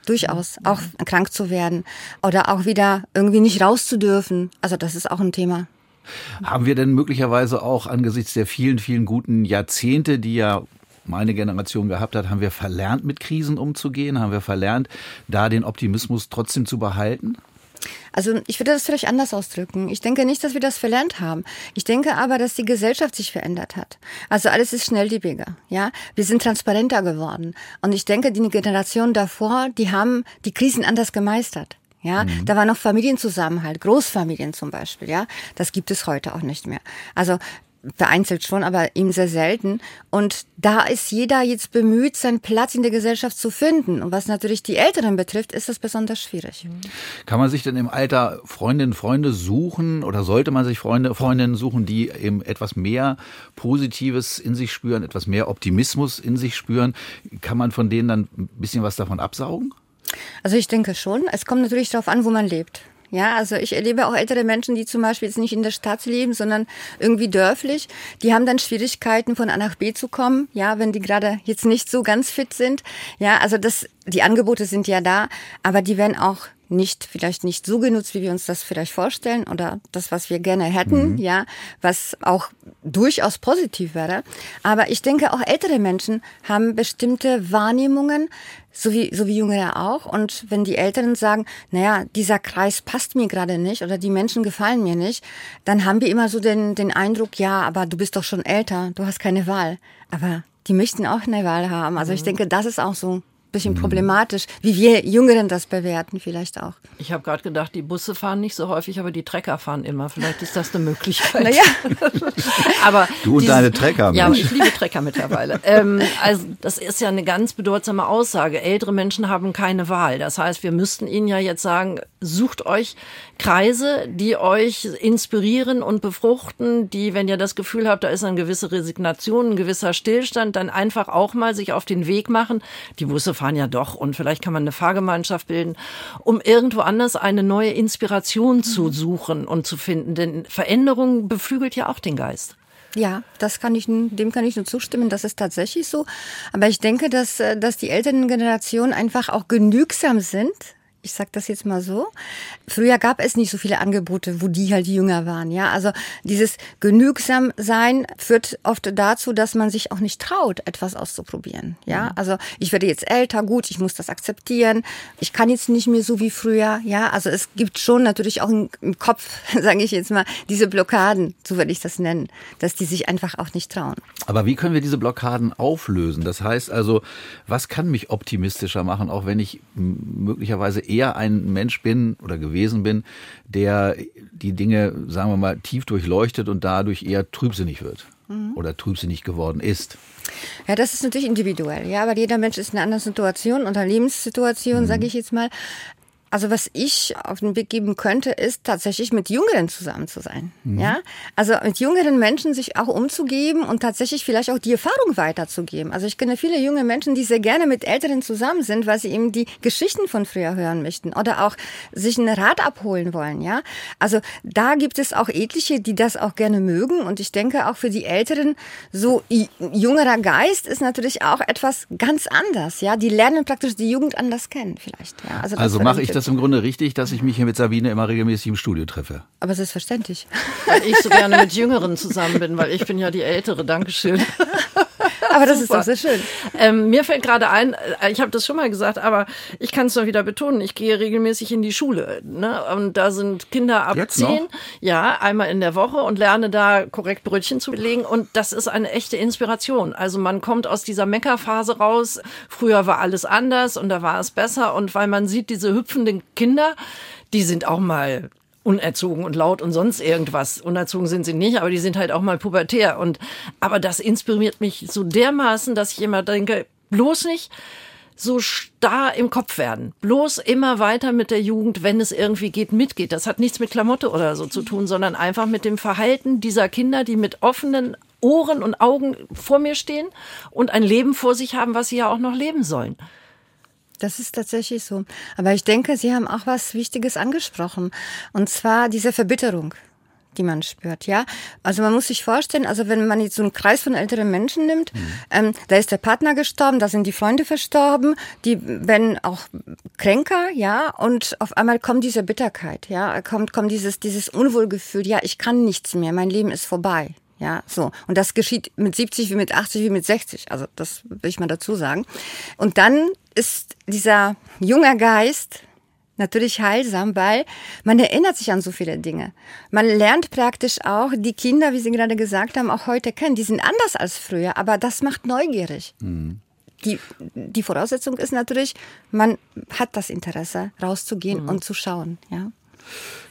Durchaus, auch krank zu werden oder auch wieder irgendwie nicht raus zu dürfen. Also das ist auch ein Thema. Haben wir denn möglicherweise auch angesichts der vielen, vielen guten Jahrzehnte, die ja meine Generation gehabt hat, haben wir verlernt, mit Krisen umzugehen? Haben wir verlernt, da den Optimismus trotzdem zu behalten? Also ich würde das vielleicht anders ausdrücken. Ich denke nicht, dass wir das verlernt haben. Ich denke aber, dass die Gesellschaft sich verändert hat. Also alles ist schnelllebiger. Ja, wir sind transparenter geworden. Und ich denke, die Generation davor, die haben die Krisen anders gemeistert. Ja, da war noch Familienzusammenhalt, Großfamilien zum Beispiel. Ja, das gibt es heute auch nicht mehr. Also vereinzelt schon, aber eben sehr selten. Und da ist jeder jetzt bemüht, seinen Platz in der Gesellschaft zu finden. Und was natürlich die Älteren betrifft, ist das besonders schwierig. Kann man sich denn im Alter Freundinnen, Freunde suchen oder sollte man sich Freunde, Freundinnen suchen, die eben etwas mehr Positives in sich spüren, etwas mehr Optimismus in sich spüren? Kann man von denen dann ein bisschen was davon absaugen? Also ich denke schon. Es kommt natürlich darauf an, wo man lebt. Ja, also ich erlebe auch ältere Menschen, die zum Beispiel jetzt nicht in der Stadt leben, sondern irgendwie dörflich. Die haben dann Schwierigkeiten, von A nach B zu kommen. Ja, wenn die gerade jetzt nicht so ganz fit sind. Ja, also das, die Angebote sind ja da, aber die werden auch nicht, vielleicht nicht so genutzt, wie wir uns das vielleicht vorstellen oder das, was wir gerne hätten, mhm. ja, was auch durchaus positiv wäre. Aber ich denke, auch ältere Menschen haben bestimmte Wahrnehmungen, so wie, so wie Jüngere auch. Und wenn die Älteren sagen, naja, dieser Kreis passt mir gerade nicht oder die Menschen gefallen mir nicht, dann haben wir immer so den, den Eindruck, ja, aber du bist doch schon älter, du hast keine Wahl. Aber die möchten auch eine Wahl haben. Also ich mhm. denke, das ist auch so bisschen mhm. problematisch, wie wir Jüngeren das bewerten vielleicht auch. Ich habe gerade gedacht, die Busse fahren nicht so häufig, aber die Trecker fahren immer. Vielleicht ist das eine Möglichkeit. Naja. aber du und dieses, deine Trecker. Ja, ich liebe Trecker mittlerweile. ähm, also das ist ja eine ganz bedeutsame Aussage. Ältere Menschen haben keine Wahl. Das heißt, wir müssten ihnen ja jetzt sagen, sucht euch Kreise, die euch inspirieren und befruchten, die, wenn ihr das Gefühl habt, da ist eine gewisse Resignation, ein gewisser Stillstand, dann einfach auch mal sich auf den Weg machen. Die Busse fahren ja doch und vielleicht kann man eine Fahrgemeinschaft bilden, um irgendwo anders eine neue Inspiration zu suchen und zu finden. Denn Veränderung beflügelt ja auch den Geist. Ja, das kann ich, dem kann ich nur zustimmen. Das ist tatsächlich so. Aber ich denke, dass, äh, dass die älteren Generationen einfach auch genügsam sind ich sag das jetzt mal so. Früher gab es nicht so viele Angebote, wo die halt jünger waren. Ja, also dieses genügsam sein führt oft dazu, dass man sich auch nicht traut, etwas auszuprobieren. Ja, mhm. also ich werde jetzt älter, gut, ich muss das akzeptieren. Ich kann jetzt nicht mehr so wie früher. Ja, also es gibt schon natürlich auch im Kopf, sage ich jetzt mal, diese Blockaden, so würde ich das nennen, dass die sich einfach auch nicht trauen. Aber wie können wir diese Blockaden auflösen? Das heißt also, was kann mich optimistischer machen, auch wenn ich möglicherweise eher ein Mensch bin oder gewesen bin, der die Dinge, sagen wir mal, tief durchleuchtet und dadurch eher trübsinnig wird mhm. oder trübsinnig geworden ist. Ja, das ist natürlich individuell, ja, weil jeder Mensch ist in einer anderen Situation oder Lebenssituation, mhm. sage ich jetzt mal. Also was ich auf den Weg geben könnte, ist tatsächlich mit Jüngeren zusammen zu sein. Mhm. Ja, also mit jüngeren Menschen sich auch umzugeben und tatsächlich vielleicht auch die Erfahrung weiterzugeben. Also ich kenne viele junge Menschen, die sehr gerne mit Älteren zusammen sind, weil sie eben die Geschichten von früher hören möchten oder auch sich einen Rat abholen wollen. Ja, also da gibt es auch etliche, die das auch gerne mögen und ich denke auch für die Älteren so jüngerer Geist ist natürlich auch etwas ganz anders. Ja, die lernen praktisch die Jugend anders kennen vielleicht. Ja, also, also mache ich das das im Grunde richtig, dass ich mich hier mit Sabine immer regelmäßig im Studio treffe? Aber selbstverständlich. Weil ich so gerne mit Jüngeren zusammen bin, weil ich bin ja die Ältere. Dankeschön. Aber das ist doch sehr schön. Ähm, mir fällt gerade ein, äh, ich habe das schon mal gesagt, aber ich kann es noch wieder betonen, ich gehe regelmäßig in die Schule. Ne? Und da sind Kinder ab Jetzt zehn, noch? ja, einmal in der Woche und lerne da korrekt Brötchen zu belegen. Und das ist eine echte Inspiration. Also man kommt aus dieser Meckerphase raus. Früher war alles anders und da war es besser. Und weil man sieht, diese hüpfenden Kinder, die sind auch mal unerzogen und laut und sonst irgendwas. Unerzogen sind sie nicht, aber die sind halt auch mal pubertär. Und, aber das inspiriert mich so dermaßen, dass ich immer denke, bloß nicht so starr im Kopf werden. Bloß immer weiter mit der Jugend, wenn es irgendwie geht, mitgeht. Das hat nichts mit Klamotte oder so zu tun, sondern einfach mit dem Verhalten dieser Kinder, die mit offenen Ohren und Augen vor mir stehen und ein Leben vor sich haben, was sie ja auch noch leben sollen. Das ist tatsächlich so. Aber ich denke, Sie haben auch was Wichtiges angesprochen. Und zwar diese Verbitterung die man spürt, ja. Also man muss sich vorstellen, also wenn man jetzt so einen Kreis von älteren Menschen nimmt, mhm. ähm, da ist der Partner gestorben, da sind die Freunde verstorben, die werden auch kränker, ja, und auf einmal kommt diese Bitterkeit, ja, kommt, kommt dieses, dieses Unwohlgefühl, ja, ich kann nichts mehr, mein Leben ist vorbei. Ja, so. Und das geschieht mit 70 wie mit 80 wie mit 60. Also, das will ich mal dazu sagen. Und dann ist dieser junger Geist natürlich heilsam, weil man erinnert sich an so viele Dinge. Man lernt praktisch auch die Kinder, wie Sie gerade gesagt haben, auch heute kennen. Die sind anders als früher, aber das macht neugierig. Mhm. Die, die Voraussetzung ist natürlich, man hat das Interesse, rauszugehen mhm. und zu schauen, ja.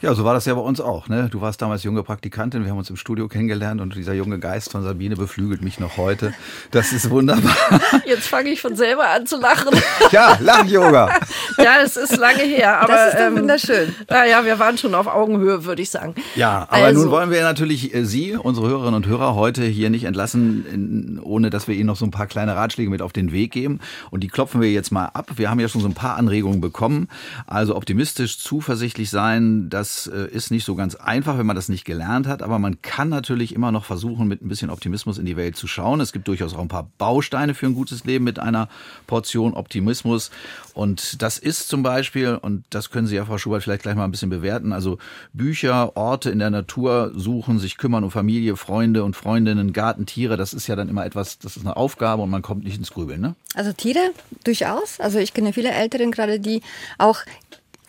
Ja, so war das ja bei uns auch. Ne? Du warst damals junge Praktikantin, wir haben uns im Studio kennengelernt und dieser junge Geist von Sabine beflügelt mich noch heute. Das ist wunderbar. Jetzt fange ich von selber an zu lachen. Ja, Lach-Yoga. ja, es ist lange her, aber Das ist doch wunderschön. Naja, wir waren schon auf Augenhöhe, würde ich sagen. Ja, aber Also- nun wollen wir natürlich äh, Sie, unsere Hörerinnen und Hörer, heute hier nicht entlassen, ohne dass wir Ihnen noch so ein paar kleine Ratschläge mit auf den Weg geben. Und die klopfen wir jetzt mal ab. Wir haben ja schon so ein paar Anregungen bekommen. Also optimistisch, zuversichtlich sein, das äh, ist nicht so ganz einfach, wenn man das nicht gelernt hat. Aber man kann natürlich immer noch versuchen, mit ein bisschen Optimismus in die Welt zu schauen. Es gibt durchaus auch ein paar Bausteine für ein gutes Leben mit einer Portion Optimismus. Und das ist zum Beispiel, und das können Sie ja, Frau Schubert, vielleicht gleich mal ein bisschen bewerten, also Bücher, Orte in der Natur suchen, sich kümmern um Familie, Freunde und Freundinnen, Garten, Tiere, das ist ja dann immer etwas, das ist eine Aufgabe und man kommt nicht ins Grübeln, ne? Also Tiere durchaus. Also ich kenne viele Älteren gerade, die auch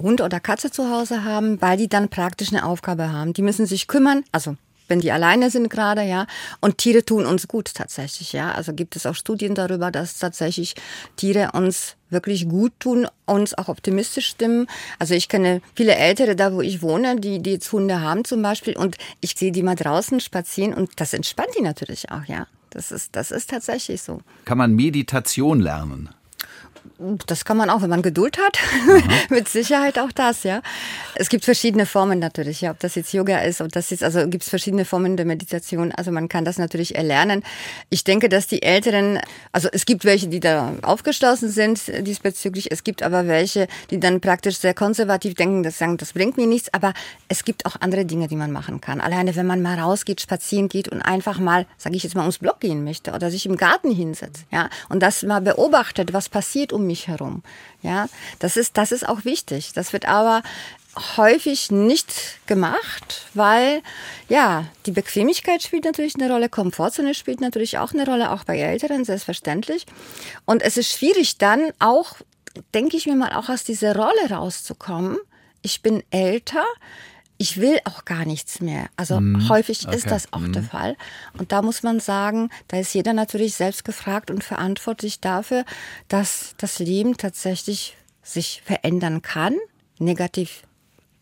Hund oder Katze zu Hause haben, weil die dann praktisch eine Aufgabe haben. Die müssen sich kümmern, also wenn die alleine sind gerade, ja. Und Tiere tun uns gut tatsächlich, ja. Also gibt es auch Studien darüber, dass tatsächlich Tiere uns wirklich gut tun, uns auch optimistisch stimmen. Also ich kenne viele Ältere da, wo ich wohne, die, die jetzt Hunde haben zum Beispiel und ich sehe die mal draußen spazieren und das entspannt die natürlich auch, ja. Das ist, das ist tatsächlich so. Kann man Meditation lernen? Das kann man auch, wenn man Geduld hat. Mit Sicherheit auch das, ja. Es gibt verschiedene Formen natürlich, ja. Ob das jetzt Yoga ist, ob das jetzt, also gibt es verschiedene Formen der Meditation. Also man kann das natürlich erlernen. Ich denke, dass die Älteren, also es gibt welche, die da aufgeschlossen sind diesbezüglich. Es gibt aber welche, die dann praktisch sehr konservativ denken, das sagen, das bringt mir nichts. Aber es gibt auch andere Dinge, die man machen kann. Alleine, wenn man mal rausgeht, spazieren geht und einfach mal, sage ich jetzt mal, ums Block gehen möchte oder sich im Garten hinsetzt, ja. Und das mal beobachtet, was passiert um mich herum. Ja, das ist, das ist auch wichtig. Das wird aber häufig nicht gemacht, weil ja, die Bequemlichkeit spielt natürlich eine Rolle, Komfortzone spielt natürlich auch eine Rolle, auch bei Älteren, selbstverständlich. Und es ist schwierig dann auch, denke ich mir mal, auch aus dieser Rolle rauszukommen. Ich bin älter, ich will auch gar nichts mehr. Also häufig ist okay. das auch der Fall. Und da muss man sagen, da ist jeder natürlich selbst gefragt und verantwortlich dafür, dass das Leben tatsächlich sich verändern kann. Negativ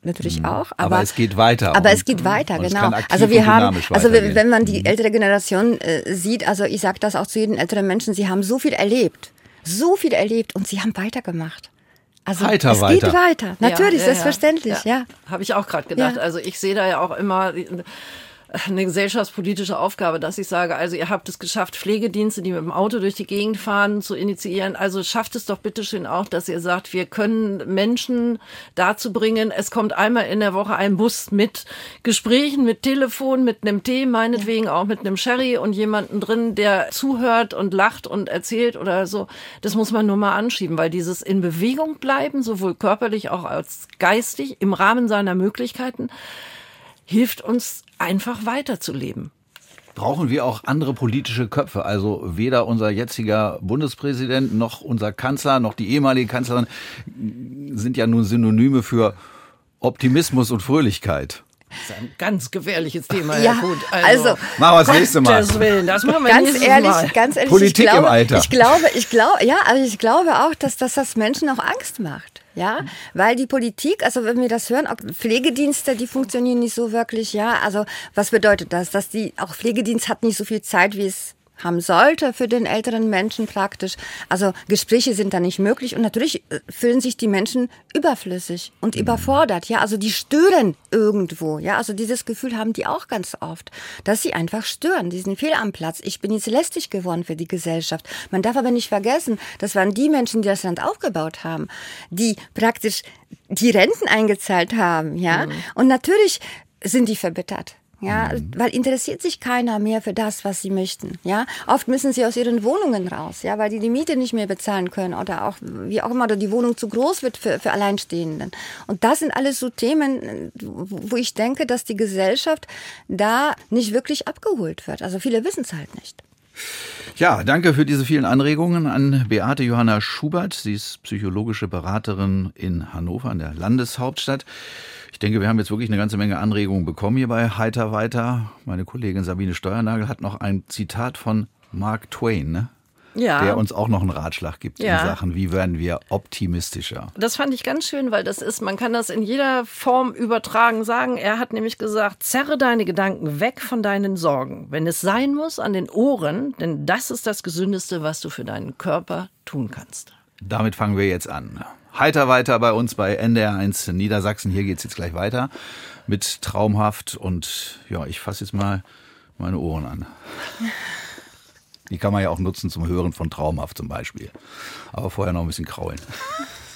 natürlich auch. Aber, Aber es geht weiter Aber und- es geht weiter, genau. aktiv Also wir haben, also weitergehen. Mhm. wenn man die ältere Generation äh, sieht, also ich sage das auch zu jedem älteren Menschen, sie haben so viel erlebt, so viel erlebt und sie haben weitergemacht. Also Weiter, es weiter. geht weiter, natürlich, Ja, ja, selbstverständlich, ja. Habe ich auch gerade gedacht. Ja. Also ich sehe da ja auch immer eine gesellschaftspolitische Aufgabe, dass ich sage, also ihr habt es geschafft, Pflegedienste, die mit dem Auto durch die Gegend fahren, zu initiieren. Also schafft es doch bitteschön auch, dass ihr sagt, wir können Menschen dazu bringen, es kommt einmal in der Woche ein Bus mit Gesprächen, mit Telefon, mit einem Tee, meinetwegen auch mit einem Sherry und jemanden drin, der zuhört und lacht und erzählt oder so. Das muss man nur mal anschieben, weil dieses in Bewegung bleiben, sowohl körperlich auch als geistig, im Rahmen seiner Möglichkeiten, hilft uns einfach weiterzuleben. brauchen wir auch andere politische Köpfe. Also weder unser jetziger Bundespräsident noch unser Kanzler noch die ehemalige Kanzlerin sind ja nun Synonyme für Optimismus und Fröhlichkeit. Das ist ein ganz gefährliches Thema, Ja, Herr Gut. also, Machen wir das nächste Mal. Gottes Willen, das machen wir Ganz ehrlich, Mal. ganz ehrlich, Politik ich im glaube, Alter. ich glaube, ich glaube, ja, also ich glaube auch, dass, dass das Menschen auch Angst macht. Ja, weil die Politik, also wenn wir das hören, auch Pflegedienste, die funktionieren nicht so wirklich, ja. Also was bedeutet das? Dass die, auch Pflegedienst hat nicht so viel Zeit, wie es haben sollte für den älteren Menschen praktisch. Also Gespräche sind da nicht möglich und natürlich äh, fühlen sich die Menschen überflüssig und überfordert. Ja, also die stören irgendwo. Ja, also dieses Gefühl haben die auch ganz oft, dass sie einfach stören. Die sind fehl am Platz. Ich bin jetzt lästig geworden für die Gesellschaft. Man darf aber nicht vergessen, das waren die Menschen, die das Land aufgebaut haben, die praktisch die Renten eingezahlt haben. Ja, und natürlich sind die verbittert. Ja, weil interessiert sich keiner mehr für das, was sie möchten. Ja, oft müssen sie aus ihren Wohnungen raus, ja, weil die die Miete nicht mehr bezahlen können oder auch wie auch immer oder die Wohnung zu groß wird für, für Alleinstehenden. Und das sind alles so Themen, wo ich denke, dass die Gesellschaft da nicht wirklich abgeholt wird. Also viele wissen es halt nicht. Ja, danke für diese vielen Anregungen an Beate Johanna Schubert. Sie ist psychologische Beraterin in Hannover, in der Landeshauptstadt. Ich denke, wir haben jetzt wirklich eine ganze Menge Anregungen bekommen hier bei Heiter weiter. Meine Kollegin Sabine Steuernagel hat noch ein Zitat von Mark Twain. Ne? Ja. der uns auch noch einen Ratschlag gibt Ja. in Sachen, wie werden wir optimistischer. Das fand ich ganz schön, weil das ist, man kann das in jeder Form übertragen sagen. Er hat nämlich gesagt, zerre deine Gedanken weg von deinen Sorgen. Wenn es sein muss, an den Ohren, denn das ist das Gesündeste, was du für deinen Körper tun kannst. Damit fangen wir jetzt an. Heiter weiter bei uns bei NDR1 Niedersachsen. Hier geht's jetzt gleich weiter mit Traumhaft und ja, ich fasse jetzt mal meine Ohren an. Die kann man ja auch nutzen zum Hören von Traumhaft zum Beispiel. Aber vorher noch ein bisschen kraulen.